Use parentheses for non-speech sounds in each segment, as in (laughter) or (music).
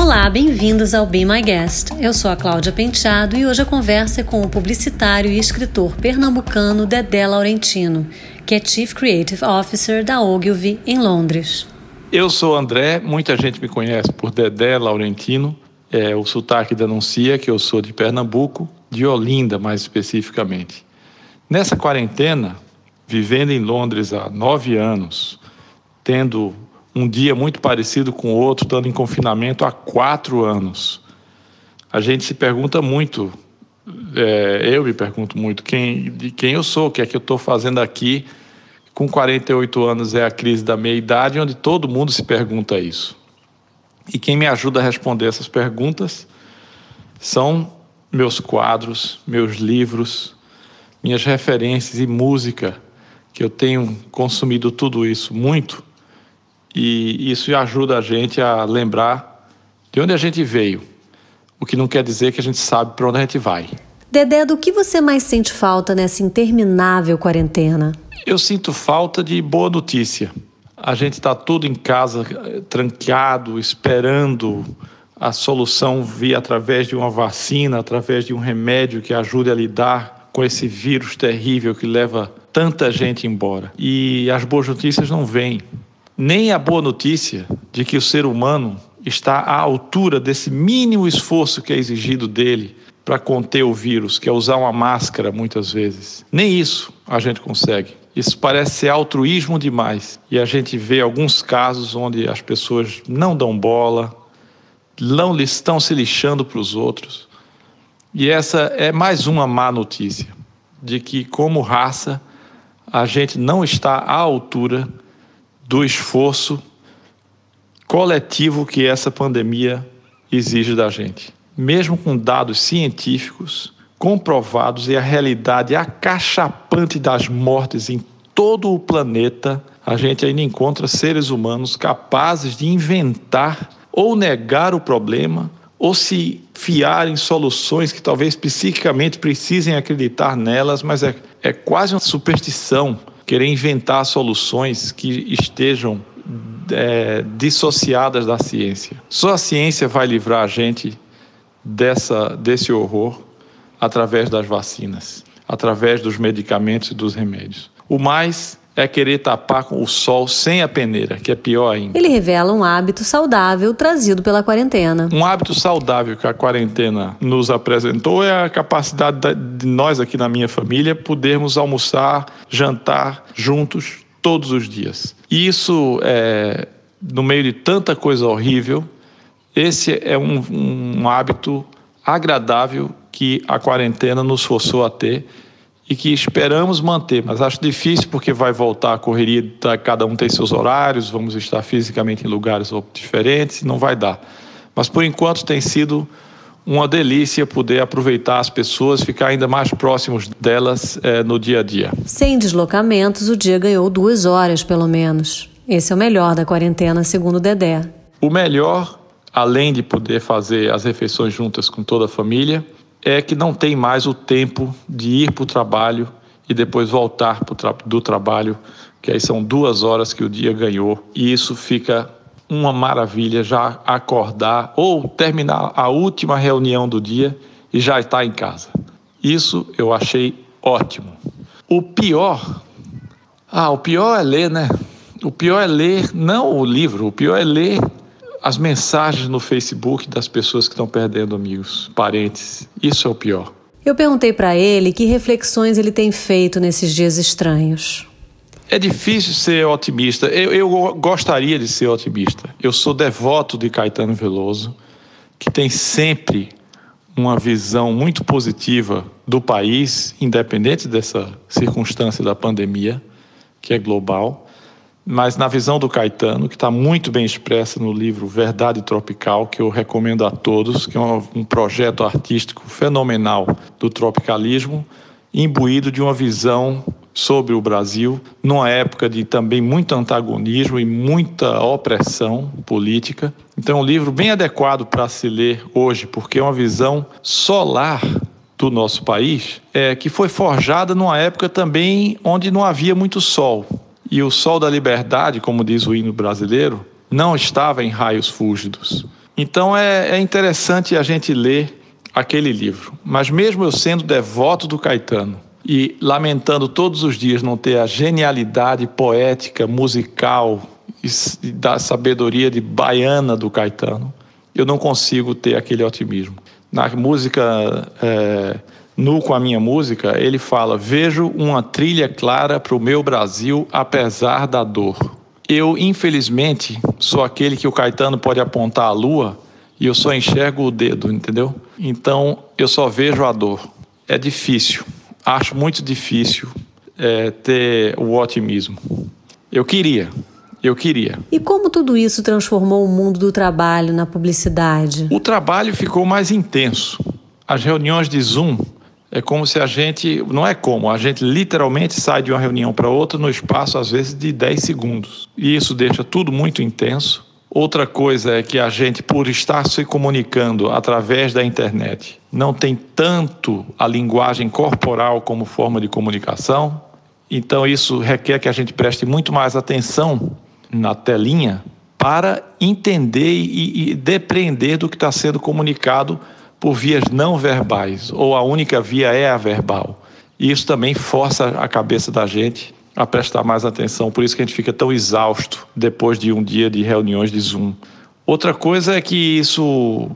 Olá, bem-vindos ao Be My Guest. Eu sou a Cláudia Penteado e hoje a conversa é com o publicitário e escritor pernambucano Dedé Laurentino, que é Chief Creative Officer da Ogilvy em Londres. Eu sou André, muita gente me conhece por Dedé Laurentino. É, o sotaque denuncia que eu sou de Pernambuco, de Olinda mais especificamente. Nessa quarentena, vivendo em Londres há nove anos, tendo um dia muito parecido com o outro, estando em confinamento há quatro anos. A gente se pergunta muito, é, eu me pergunto muito, quem, de quem eu sou, o que é que eu estou fazendo aqui. Com 48 anos é a crise da meia-idade, onde todo mundo se pergunta isso. E quem me ajuda a responder essas perguntas são meus quadros, meus livros, minhas referências e música, que eu tenho consumido tudo isso muito e isso ajuda a gente a lembrar de onde a gente veio, o que não quer dizer que a gente sabe para onde a gente vai. Dedé, do que você mais sente falta nessa interminável quarentena? Eu sinto falta de boa notícia. A gente está tudo em casa, tranqueado, esperando a solução vir através de uma vacina, através de um remédio que ajude a lidar com esse vírus terrível que leva tanta gente embora. E as boas notícias não vêm nem a boa notícia de que o ser humano está à altura desse mínimo esforço que é exigido dele para conter o vírus, que é usar uma máscara muitas vezes. Nem isso a gente consegue. Isso parece ser altruísmo demais. E a gente vê alguns casos onde as pessoas não dão bola, não estão se lixando para os outros. E essa é mais uma má notícia de que, como raça, a gente não está à altura do esforço coletivo que essa pandemia exige da gente. Mesmo com dados científicos comprovados e a realidade acachapante das mortes em todo o planeta, a gente ainda encontra seres humanos capazes de inventar ou negar o problema ou se fiar em soluções que talvez psiquicamente precisem acreditar nelas, mas é, é quase uma superstição querer inventar soluções que estejam é, dissociadas da ciência. Só a ciência vai livrar a gente dessa, desse horror através das vacinas, através dos medicamentos e dos remédios. O mais é querer tapar com o sol sem a peneira, que é pior ainda. Ele revela um hábito saudável trazido pela quarentena. Um hábito saudável que a quarentena nos apresentou é a capacidade de nós aqui na minha família podermos almoçar, jantar juntos todos os dias. E isso é no meio de tanta coisa horrível, esse é um, um hábito agradável que a quarentena nos forçou a ter e que esperamos manter, mas acho difícil porque vai voltar a correria, cada um tem seus horários, vamos estar fisicamente em lugares diferentes, não vai dar. Mas por enquanto tem sido uma delícia poder aproveitar as pessoas, ficar ainda mais próximos delas é, no dia a dia. Sem deslocamentos, o dia ganhou duas horas pelo menos. Esse é o melhor da quarentena, segundo o Dedé. O melhor, além de poder fazer as refeições juntas com toda a família, é que não tem mais o tempo de ir para o trabalho e depois voltar tra do trabalho, que aí são duas horas que o dia ganhou. E isso fica uma maravilha já acordar ou terminar a última reunião do dia e já estar em casa. Isso eu achei ótimo. O pior, ah, o pior é ler, né? O pior é ler não o livro, o pior é ler as mensagens no Facebook das pessoas que estão perdendo amigos, parentes. Isso é o pior. Eu perguntei para ele que reflexões ele tem feito nesses dias estranhos. É difícil ser otimista. Eu, eu gostaria de ser otimista. Eu sou devoto de Caetano Veloso, que tem sempre uma visão muito positiva do país, independente dessa circunstância da pandemia, que é global mas na visão do Caetano, que está muito bem expressa no livro Verdade Tropical, que eu recomendo a todos, que é um, projeto artístico fenomenal do tropicalismo, imbuído de uma visão sobre o Brasil, numa época de também muito antagonismo e muita opressão política. Então, é um livro bem adequado para se ler hoje, porque é uma visão solar do nosso país, é, que foi forjada numa época também onde não havia muito sol. E o sol da liberdade, como diz o hino brasileiro, não estava em raios fúlgidos. Então é, é interessante a gente ler aquele livro. Mas mesmo eu sendo devoto do Caetano e lamentando todos os dias não ter a genialidade poética, musical e da sabedoria de baiana do Caetano, eu não consigo ter aquele otimismo. Na música é, Nu com a minha música, ele fala: Vejo uma trilha clara para o meu Brasil, apesar da dor. Eu, infelizmente, sou aquele que o Caetano pode apontar a lua e eu só enxergo o dedo, entendeu? Então eu só vejo a dor. É difícil, acho muito difícil é, ter o otimismo. Eu queria, eu queria. E como tudo isso transformou o mundo do trabalho na publicidade? O trabalho ficou mais intenso. As reuniões de Zoom é como se a gente, não é como, a gente literalmente sai de uma reunião para outra no espaço, às vezes, de 10 segundos. E isso deixa tudo muito intenso. Outra coisa é que a gente, por estar se comunicando através da internet, não tem tanto a linguagem corporal como forma de comunicação. Então, isso requer que a gente preste muito mais atenção na telinha para entender e, e depreender do que está sendo comunicado por vias não verbais, ou a única via é a verbal. E isso também força a cabeça da gente a prestar mais atenção, por isso que a gente fica tão exausto depois de um dia de reuniões de Zoom. Outra coisa é que isso,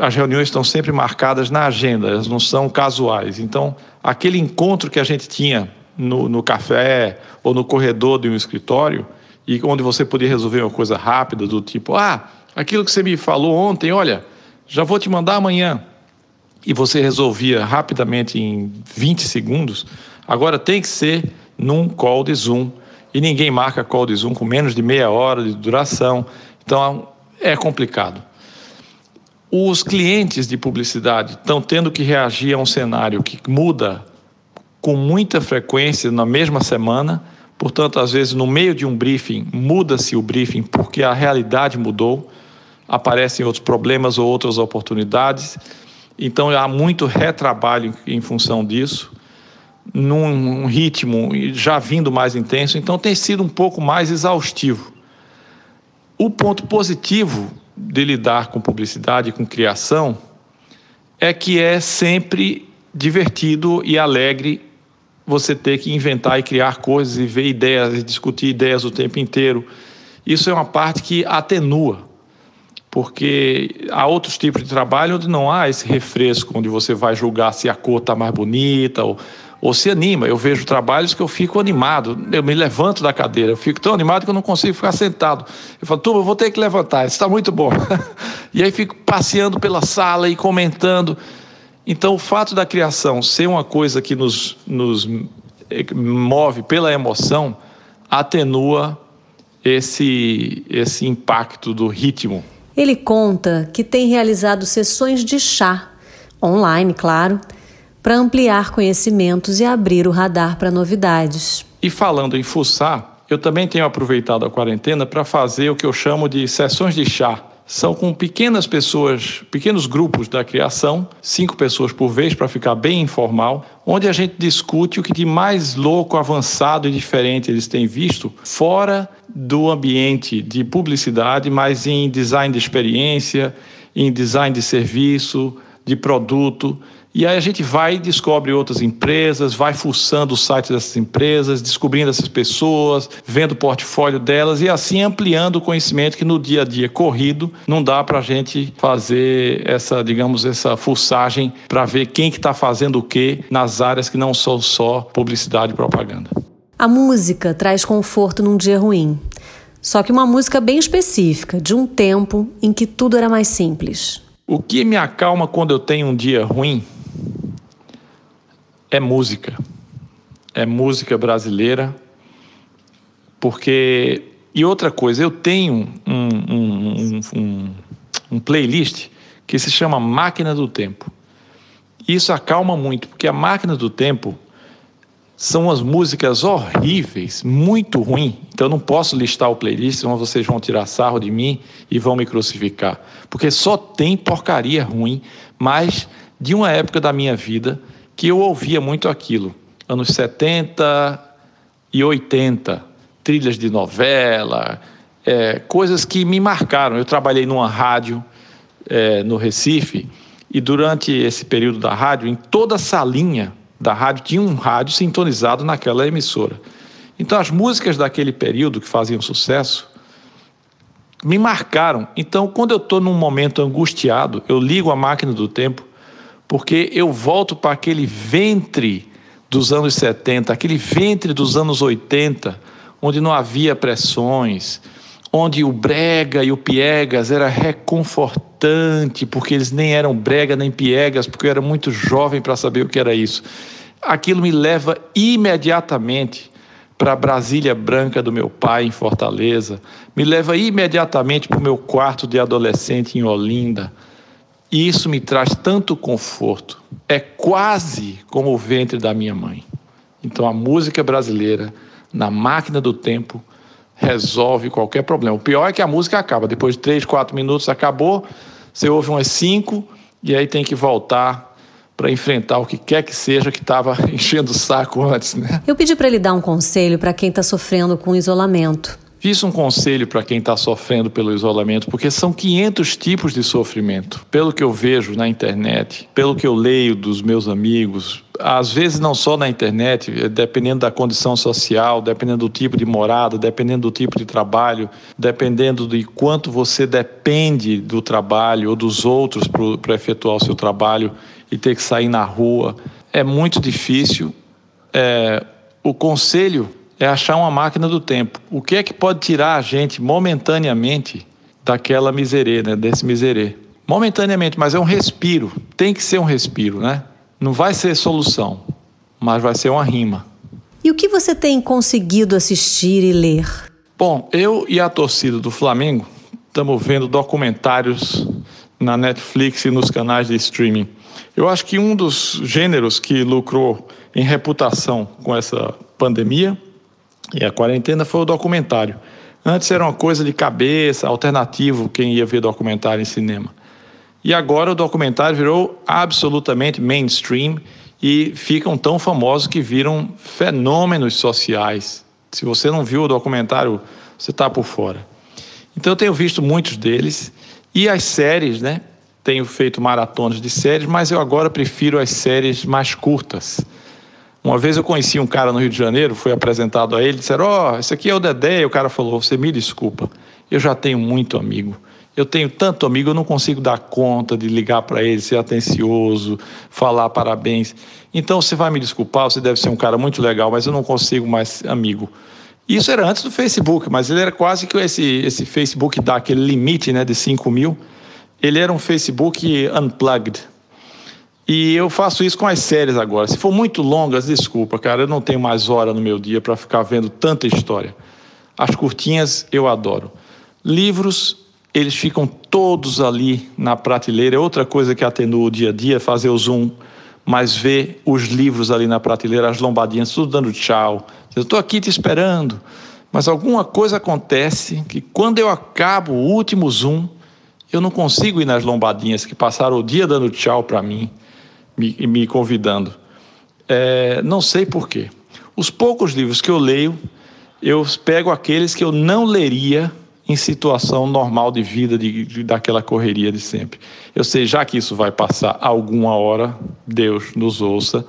as reuniões estão sempre marcadas na agenda, elas não são casuais. Então, aquele encontro que a gente tinha no, no café ou no corredor de um escritório, e onde você podia resolver uma coisa rápida, do tipo, ah, aquilo que você me falou ontem, olha, já vou te mandar amanhã. E você resolvia rapidamente em 20 segundos, agora tem que ser num call de Zoom. E ninguém marca call de Zoom com menos de meia hora de duração. Então é complicado. Os clientes de publicidade estão tendo que reagir a um cenário que muda com muita frequência na mesma semana. Portanto, às vezes, no meio de um briefing, muda-se o briefing porque a realidade mudou aparecem outros problemas ou outras oportunidades. Então há muito retrabalho em função disso, num ritmo já vindo mais intenso, então tem sido um pouco mais exaustivo. O ponto positivo de lidar com publicidade com criação é que é sempre divertido e alegre você ter que inventar e criar coisas e ver ideias e discutir ideias o tempo inteiro. Isso é uma parte que atenua porque há outros tipos de trabalho onde não há esse refresco, onde você vai julgar se a cor está mais bonita ou, ou se anima. Eu vejo trabalhos que eu fico animado, eu me levanto da cadeira, eu fico tão animado que eu não consigo ficar sentado. Eu falo, turma, eu vou ter que levantar, está muito bom. (laughs) e aí fico passeando pela sala e comentando. Então, o fato da criação ser uma coisa que nos, nos move pela emoção atenua esse, esse impacto do ritmo. Ele conta que tem realizado sessões de chá, online, claro, para ampliar conhecimentos e abrir o radar para novidades. E falando em fuçar, eu também tenho aproveitado a quarentena para fazer o que eu chamo de sessões de chá são com pequenas pessoas, pequenos grupos da criação, cinco pessoas por vez para ficar bem informal, onde a gente discute o que de mais louco, avançado e diferente eles têm visto fora do ambiente de publicidade, mas em design de experiência, em design de serviço, de produto. E aí a gente vai e descobre outras empresas, vai fuçando o site dessas empresas, descobrindo essas pessoas, vendo o portfólio delas e assim ampliando o conhecimento que no dia a dia corrido não dá para a gente fazer essa, digamos, essa fuçagem para ver quem que está fazendo o que nas áreas que não são só publicidade e propaganda. A música traz conforto num dia ruim. Só que uma música bem específica, de um tempo em que tudo era mais simples. O que me acalma quando eu tenho um dia ruim é música. É música brasileira. Porque. E outra coisa, eu tenho um, um, um, um playlist que se chama Máquina do Tempo. Isso acalma muito, porque a Máquina do Tempo são as músicas horríveis, muito ruim. Então eu não posso listar o playlist, senão vocês vão tirar sarro de mim e vão me crucificar. Porque só tem porcaria ruim, mas de uma época da minha vida que eu ouvia muito aquilo, anos 70 e 80, trilhas de novela, é, coisas que me marcaram. Eu trabalhei numa rádio é, no Recife, e durante esse período da rádio, em toda a salinha da rádio tinha um rádio sintonizado naquela emissora. Então as músicas daquele período que faziam sucesso me marcaram. Então quando eu estou num momento angustiado, eu ligo a máquina do tempo, porque eu volto para aquele ventre dos anos 70, aquele ventre dos anos 80, onde não havia pressões, onde o brega e o piegas era reconfortante, porque eles nem eram brega nem piegas, porque eu era muito jovem para saber o que era isso. Aquilo me leva imediatamente para a Brasília Branca do meu pai em Fortaleza, me leva imediatamente para o meu quarto de adolescente em Olinda. E isso me traz tanto conforto. É quase como o ventre da minha mãe. Então a música brasileira, na máquina do tempo, resolve qualquer problema. O pior é que a música acaba. Depois de três, quatro minutos acabou, você ouve umas cinco e aí tem que voltar para enfrentar o que quer que seja que estava (laughs) enchendo o saco antes, né? Eu pedi para ele dar um conselho para quem está sofrendo com isolamento. Fiz um conselho para quem está sofrendo pelo isolamento, porque são 500 tipos de sofrimento. Pelo que eu vejo na internet, pelo que eu leio dos meus amigos, às vezes não só na internet, dependendo da condição social, dependendo do tipo de morada, dependendo do tipo de trabalho, dependendo de quanto você depende do trabalho ou dos outros para efetuar o seu trabalho e ter que sair na rua, é muito difícil. É, o conselho é achar uma máquina do tempo. O que é que pode tirar a gente momentaneamente daquela miserê, né, desse miserê? Momentaneamente, mas é um respiro. Tem que ser um respiro, né? Não vai ser solução, mas vai ser uma rima. E o que você tem conseguido assistir e ler? Bom, eu e a torcida do Flamengo estamos vendo documentários na Netflix e nos canais de streaming. Eu acho que um dos gêneros que lucrou em reputação com essa pandemia e a quarentena foi o documentário. Antes era uma coisa de cabeça, alternativo, quem ia ver documentário em cinema. E agora o documentário virou absolutamente mainstream e ficam tão famosos que viram fenômenos sociais. Se você não viu o documentário, você está por fora. Então eu tenho visto muitos deles e as séries, né? Tenho feito maratonas de séries, mas eu agora prefiro as séries mais curtas. Uma vez eu conheci um cara no Rio de Janeiro, fui apresentado a ele, disseram: Ó, oh, esse aqui é o Dedé. E o cara falou: Você me desculpa, eu já tenho muito amigo. Eu tenho tanto amigo, eu não consigo dar conta de ligar para ele, ser atencioso, falar parabéns. Então você vai me desculpar, você deve ser um cara muito legal, mas eu não consigo mais amigo. Isso era antes do Facebook, mas ele era quase que esse, esse Facebook dá aquele limite né, de 5 mil. Ele era um Facebook unplugged, e eu faço isso com as séries agora. Se for muito longas, desculpa, cara, eu não tenho mais hora no meu dia para ficar vendo tanta história. As curtinhas eu adoro. Livros, eles ficam todos ali na prateleira. É outra coisa que atenua o dia a dia, fazer o zoom, mas ver os livros ali na prateleira, as lombadinhas, tudo dando tchau. Eu estou aqui te esperando. Mas alguma coisa acontece que quando eu acabo o último zoom, eu não consigo ir nas lombadinhas que passaram o dia dando tchau para mim me, me convidando. É, não sei porquê. Os poucos livros que eu leio, eu pego aqueles que eu não leria em situação normal de vida, de, de, daquela correria de sempre. Eu sei, já que isso vai passar alguma hora, Deus nos ouça,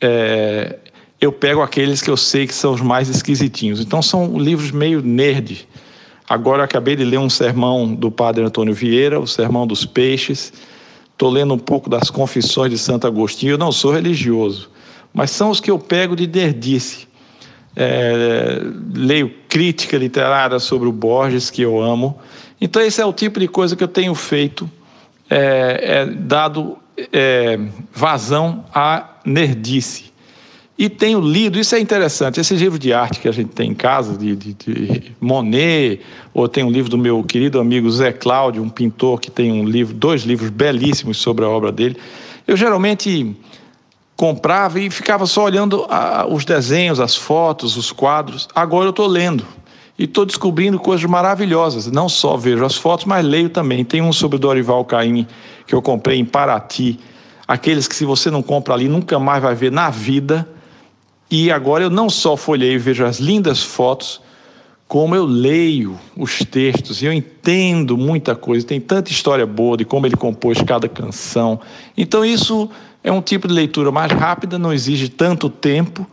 é, eu pego aqueles que eu sei que são os mais esquisitinhos. Então são livros meio nerd. Agora acabei de ler um sermão do padre Antônio Vieira, o Sermão dos Peixes, Estou lendo um pouco das Confissões de Santo Agostinho. Eu não sou religioso, mas são os que eu pego de derdice. É, leio crítica literária sobre o Borges, que eu amo. Então, esse é o tipo de coisa que eu tenho feito, é, é dado é, vazão à nerdice. E tenho lido, isso é interessante, esse livro de arte que a gente tem em casa, de, de, de, Monet, ou tem um livro do meu querido amigo Zé Cláudio, um pintor que tem um livro, dois livros belíssimos sobre a obra dele. Eu geralmente comprava e ficava só olhando a, os desenhos, as fotos, os quadros. Agora eu estou lendo e estou descobrindo coisas maravilhosas. Não só vejo as fotos, mas leio também. Tem um sobre Dorival Caymmi que eu comprei em Paraty, aqueles que se você não compra ali nunca mais vai ver na vida e agora eu não só folhei e vejo as lindas fotos, como eu leio os textos e eu entendo muita coisa. Tem tanta história boa de como ele compôs cada canção. Então, isso é um tipo de leitura mais rápida, não exige tanto tempo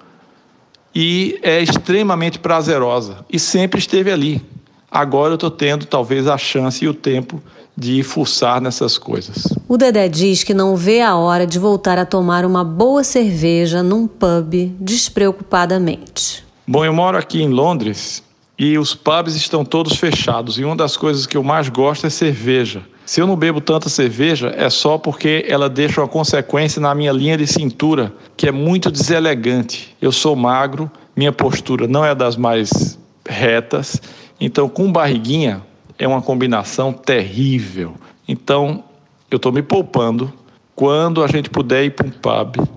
e é extremamente prazerosa. E sempre esteve ali. Agora eu estou tendo talvez a chance e o tempo de fuçar nessas coisas. O Dedé diz que não vê a hora de voltar a tomar uma boa cerveja num pub despreocupadamente. Bom, eu moro aqui em Londres e os pubs estão todos fechados. E uma das coisas que eu mais gosto é cerveja. Se eu não bebo tanta cerveja, é só porque ela deixa uma consequência na minha linha de cintura, que é muito deselegante. Eu sou magro, minha postura não é das mais retas, então com barriguinha é uma combinação terrível. Então eu estou me poupando. Quando a gente puder ir para um pub,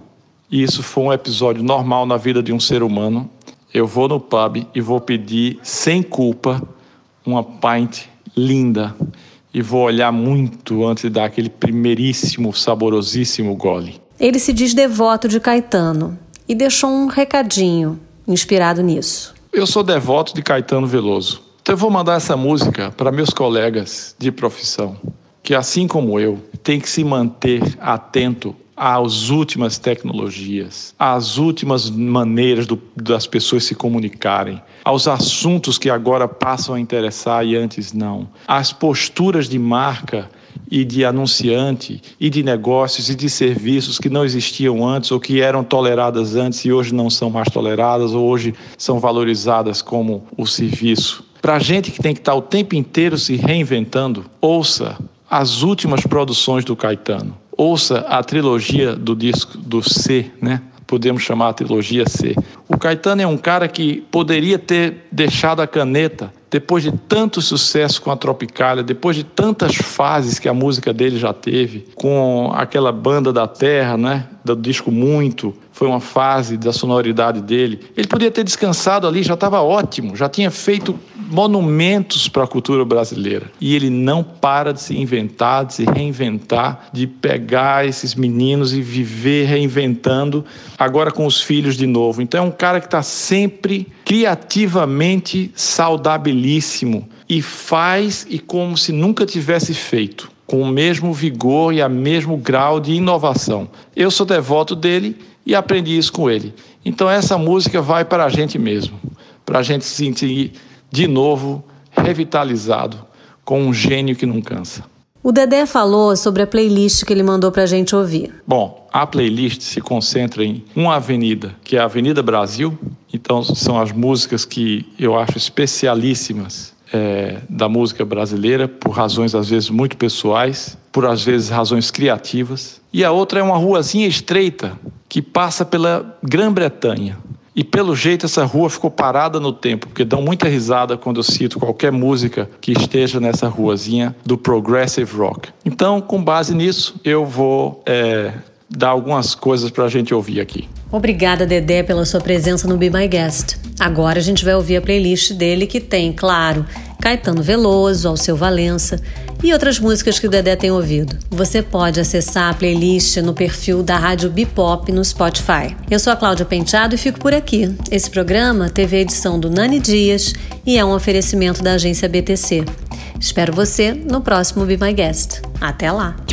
e isso foi um episódio normal na vida de um ser humano, eu vou no pub e vou pedir sem culpa uma pint linda e vou olhar muito antes de dar aquele primeiríssimo, saborosíssimo gole. Ele se diz devoto de Caetano e deixou um recadinho inspirado nisso. Eu sou devoto de Caetano Veloso. Então eu vou mandar essa música para meus colegas de profissão, que assim como eu, tem que se manter atento às últimas tecnologias, às últimas maneiras do, das pessoas se comunicarem, aos assuntos que agora passam a interessar e antes não, às posturas de marca e de anunciante e de negócios e de serviços que não existiam antes ou que eram toleradas antes e hoje não são mais toleradas ou hoje são valorizadas como o serviço. Para a gente que tem que estar o tempo inteiro se reinventando, ouça as últimas produções do Caetano ouça a trilogia do disco do C, né? Podemos chamar a trilogia C. O Caetano é um cara que poderia ter deixado a caneta depois de tanto sucesso com a Tropicália, depois de tantas fases que a música dele já teve, com aquela banda da Terra, né? Do disco Muito, foi uma fase da sonoridade dele. Ele podia ter descansado ali, já estava ótimo, já tinha feito monumentos para a cultura brasileira. E ele não para de se inventar, de se reinventar, de pegar esses meninos e viver reinventando, agora com os filhos de novo. Então é um cara que está sempre criativamente saudabilíssimo e faz e como se nunca tivesse feito, com o mesmo vigor e o mesmo grau de inovação. Eu sou devoto dele e aprendi isso com ele. Então essa música vai para a gente mesmo, para a gente se sentir de novo revitalizado com um gênio que não cansa. O Dedé falou sobre a playlist que ele mandou para a gente ouvir. Bom, a playlist se concentra em uma avenida, que é a Avenida Brasil. Então, são as músicas que eu acho especialíssimas é, da música brasileira, por razões às vezes muito pessoais, por às vezes razões criativas. E a outra é uma ruazinha estreita que passa pela Grã-Bretanha. E pelo jeito essa rua ficou parada no tempo, porque dão muita risada quando eu cito qualquer música que esteja nessa ruazinha do progressive rock. Então, com base nisso, eu vou é, dar algumas coisas para a gente ouvir aqui. Obrigada, Dedé, pela sua presença no Be My Guest. Agora a gente vai ouvir a playlist dele que tem, claro, Caetano Veloso, Alceu Valença e outras músicas que o Dedé tem ouvido. Você pode acessar a playlist no perfil da Rádio Bipop no Spotify. Eu sou a Cláudia Penteado e fico por aqui. Esse programa teve a edição do Nani Dias e é um oferecimento da agência BTC. Espero você no próximo Be My Guest. Até lá!